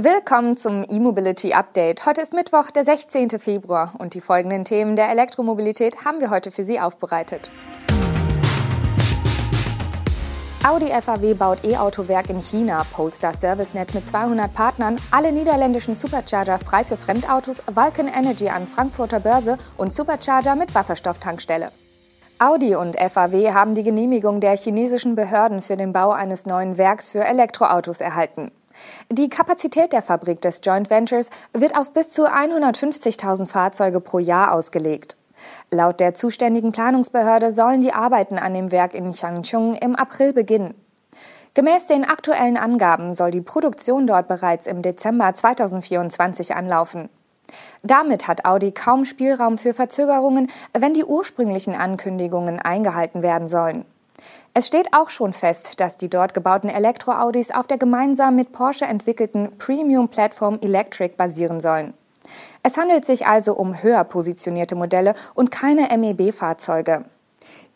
Willkommen zum E-Mobility Update. Heute ist Mittwoch, der 16. Februar und die folgenden Themen der Elektromobilität haben wir heute für Sie aufbereitet. Audi FAW baut E-Autowerk in China, Polestar Servicenetz mit 200 Partnern, alle niederländischen Supercharger frei für Fremdautos, Vulcan Energy an Frankfurter Börse und Supercharger mit Wasserstofftankstelle. Audi und FAW haben die Genehmigung der chinesischen Behörden für den Bau eines neuen Werks für Elektroautos erhalten. Die Kapazität der Fabrik des Joint Ventures wird auf bis zu 150.000 Fahrzeuge pro Jahr ausgelegt. Laut der zuständigen Planungsbehörde sollen die Arbeiten an dem Werk in Changchun im April beginnen. Gemäß den aktuellen Angaben soll die Produktion dort bereits im Dezember 2024 anlaufen. Damit hat Audi kaum Spielraum für Verzögerungen, wenn die ursprünglichen Ankündigungen eingehalten werden sollen. Es steht auch schon fest, dass die dort gebauten Elektro-Audis auf der gemeinsam mit Porsche entwickelten Premium-Plattform Electric basieren sollen. Es handelt sich also um höher positionierte Modelle und keine MEB-Fahrzeuge.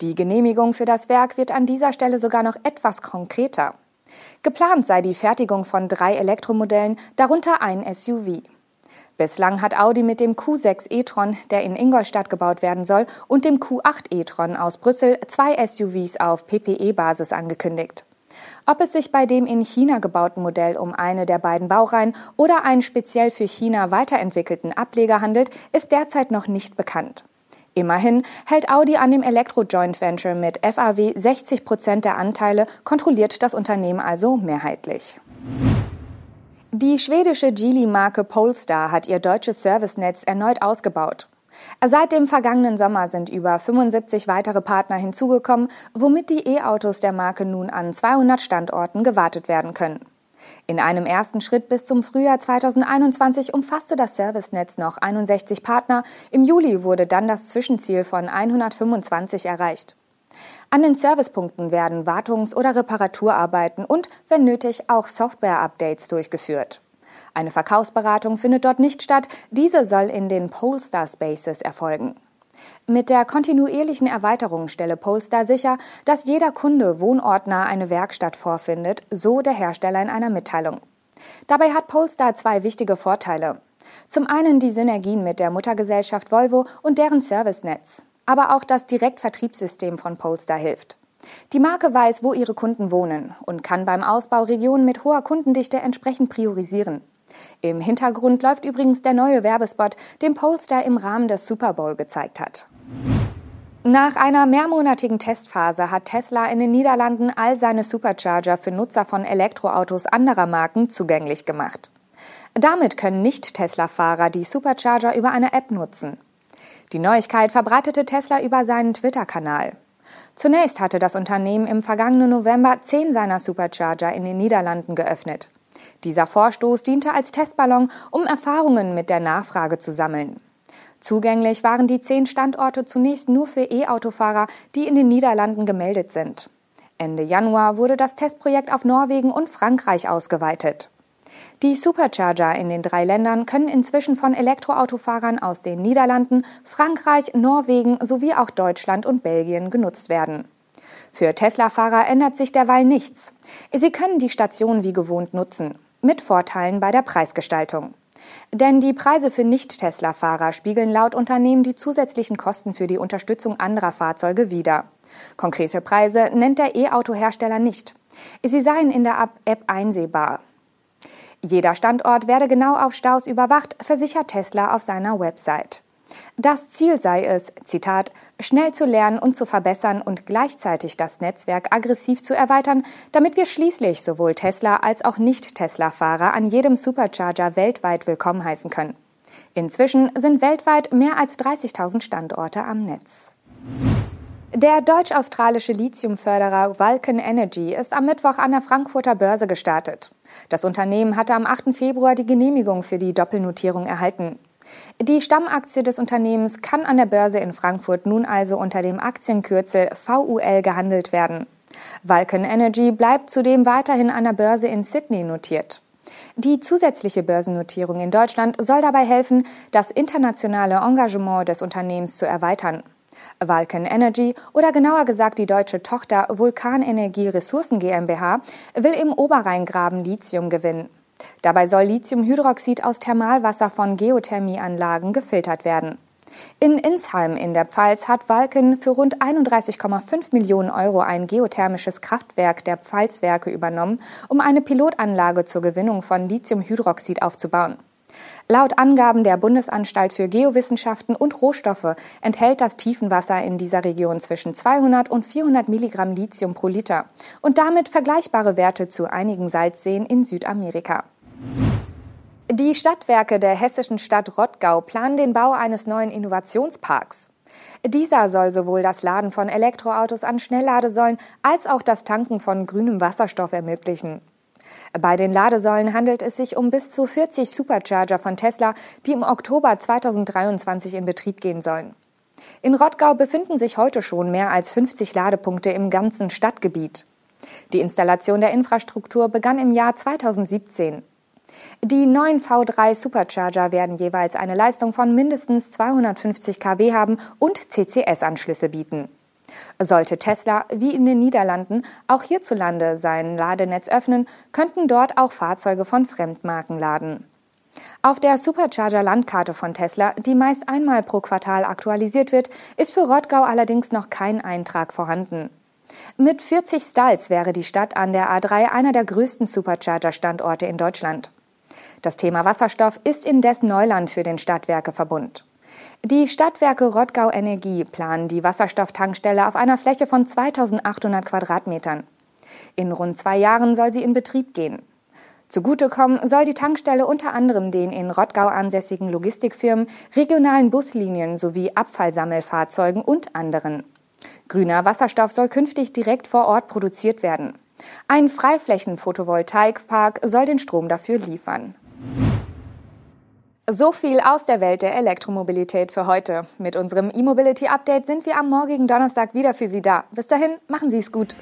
Die Genehmigung für das Werk wird an dieser Stelle sogar noch etwas konkreter. Geplant sei die Fertigung von drei Elektromodellen, darunter ein SUV. Bislang hat Audi mit dem Q6 e-tron, der in Ingolstadt gebaut werden soll, und dem Q8 e-tron aus Brüssel zwei SUVs auf PPE-Basis angekündigt. Ob es sich bei dem in China gebauten Modell um eine der beiden Baureihen oder einen speziell für China weiterentwickelten Ableger handelt, ist derzeit noch nicht bekannt. Immerhin hält Audi an dem Elektro-Joint Venture mit FAW 60 Prozent der Anteile, kontrolliert das Unternehmen also mehrheitlich. Die schwedische Geely-Marke Polestar hat ihr deutsches Servicenetz erneut ausgebaut. Seit dem vergangenen Sommer sind über 75 weitere Partner hinzugekommen, womit die E-Autos der Marke nun an 200 Standorten gewartet werden können. In einem ersten Schritt bis zum Frühjahr 2021 umfasste das Servicenetz noch 61 Partner. Im Juli wurde dann das Zwischenziel von 125 erreicht. An den Servicepunkten werden Wartungs- oder Reparaturarbeiten und, wenn nötig, auch Software-Updates durchgeführt. Eine Verkaufsberatung findet dort nicht statt, diese soll in den Polestar Spaces erfolgen. Mit der kontinuierlichen Erweiterung stelle Polestar sicher, dass jeder Kunde wohnortnah eine Werkstatt vorfindet, so der Hersteller in einer Mitteilung. Dabei hat Polestar zwei wichtige Vorteile. Zum einen die Synergien mit der Muttergesellschaft Volvo und deren Servicenetz aber auch das Direktvertriebssystem von Polestar hilft. Die Marke weiß, wo ihre Kunden wohnen und kann beim Ausbau Regionen mit hoher Kundendichte entsprechend priorisieren. Im Hintergrund läuft übrigens der neue Werbespot, den Polestar im Rahmen des Super Bowl gezeigt hat. Nach einer mehrmonatigen Testphase hat Tesla in den Niederlanden all seine Supercharger für Nutzer von Elektroautos anderer Marken zugänglich gemacht. Damit können Nicht-Tesla-Fahrer die Supercharger über eine App nutzen. Die Neuigkeit verbreitete Tesla über seinen Twitter-Kanal. Zunächst hatte das Unternehmen im vergangenen November zehn seiner Supercharger in den Niederlanden geöffnet. Dieser Vorstoß diente als Testballon, um Erfahrungen mit der Nachfrage zu sammeln. Zugänglich waren die zehn Standorte zunächst nur für E-Autofahrer, die in den Niederlanden gemeldet sind. Ende Januar wurde das Testprojekt auf Norwegen und Frankreich ausgeweitet. Die Supercharger in den drei Ländern können inzwischen von Elektroautofahrern aus den Niederlanden, Frankreich, Norwegen sowie auch Deutschland und Belgien genutzt werden. Für Tesla-Fahrer ändert sich derweil nichts. Sie können die Station wie gewohnt nutzen, mit Vorteilen bei der Preisgestaltung. Denn die Preise für Nicht-Tesla-Fahrer spiegeln laut Unternehmen die zusätzlichen Kosten für die Unterstützung anderer Fahrzeuge wider. Konkrete Preise nennt der E-Auto-Hersteller nicht. Sie seien in der App einsehbar. Jeder Standort werde genau auf Staus überwacht, versichert Tesla auf seiner Website. Das Ziel sei es, Zitat, schnell zu lernen und zu verbessern und gleichzeitig das Netzwerk aggressiv zu erweitern, damit wir schließlich sowohl Tesla als auch Nicht-Tesla-Fahrer an jedem Supercharger weltweit willkommen heißen können. Inzwischen sind weltweit mehr als 30.000 Standorte am Netz. Der deutsch-australische Lithiumförderer Vulcan Energy ist am Mittwoch an der Frankfurter Börse gestartet. Das Unternehmen hatte am 8. Februar die Genehmigung für die Doppelnotierung erhalten. Die Stammaktie des Unternehmens kann an der Börse in Frankfurt nun also unter dem Aktienkürzel VUL gehandelt werden. Vulcan Energy bleibt zudem weiterhin an der Börse in Sydney notiert. Die zusätzliche Börsennotierung in Deutschland soll dabei helfen, das internationale Engagement des Unternehmens zu erweitern. Vulcan Energy oder genauer gesagt die deutsche Tochter Vulkanenergie Ressourcen GmbH will im Oberrheingraben Lithium gewinnen. Dabei soll Lithiumhydroxid aus Thermalwasser von Geothermieanlagen gefiltert werden. In Insheim in der Pfalz hat Walken für rund 31,5 Millionen Euro ein geothermisches Kraftwerk der Pfalzwerke übernommen, um eine Pilotanlage zur Gewinnung von Lithiumhydroxid aufzubauen. Laut Angaben der Bundesanstalt für Geowissenschaften und Rohstoffe enthält das Tiefenwasser in dieser Region zwischen 200 und 400 Milligramm Lithium pro Liter und damit vergleichbare Werte zu einigen Salzseen in Südamerika. Die Stadtwerke der hessischen Stadt Rottgau planen den Bau eines neuen Innovationsparks. Dieser soll sowohl das Laden von Elektroautos an Schnellladesäulen als auch das Tanken von grünem Wasserstoff ermöglichen. Bei den Ladesäulen handelt es sich um bis zu 40 Supercharger von Tesla, die im Oktober 2023 in Betrieb gehen sollen. In Rottgau befinden sich heute schon mehr als 50 Ladepunkte im ganzen Stadtgebiet. Die Installation der Infrastruktur begann im Jahr 2017. Die neuen V3 Supercharger werden jeweils eine Leistung von mindestens 250 kW haben und CCS-Anschlüsse bieten. Sollte Tesla, wie in den Niederlanden, auch hierzulande sein Ladenetz öffnen, könnten dort auch Fahrzeuge von Fremdmarken laden. Auf der Supercharger-Landkarte von Tesla, die meist einmal pro Quartal aktualisiert wird, ist für Rottgau allerdings noch kein Eintrag vorhanden. Mit 40 Stalls wäre die Stadt an der A3 einer der größten Supercharger-Standorte in Deutschland. Das Thema Wasserstoff ist indes Neuland für den Stadtwerkeverbund. Die Stadtwerke Rottgau Energie planen die Wasserstofftankstelle auf einer Fläche von 2800 Quadratmetern. In rund zwei Jahren soll sie in Betrieb gehen. Zugutekommen soll die Tankstelle unter anderem den in Rottgau ansässigen Logistikfirmen, regionalen Buslinien sowie Abfallsammelfahrzeugen und anderen. Grüner Wasserstoff soll künftig direkt vor Ort produziert werden. Ein Freiflächen-Photovoltaikpark soll den Strom dafür liefern. So viel aus der Welt der Elektromobilität für heute. Mit unserem E-Mobility Update sind wir am morgigen Donnerstag wieder für Sie da. Bis dahin, machen Sie es gut.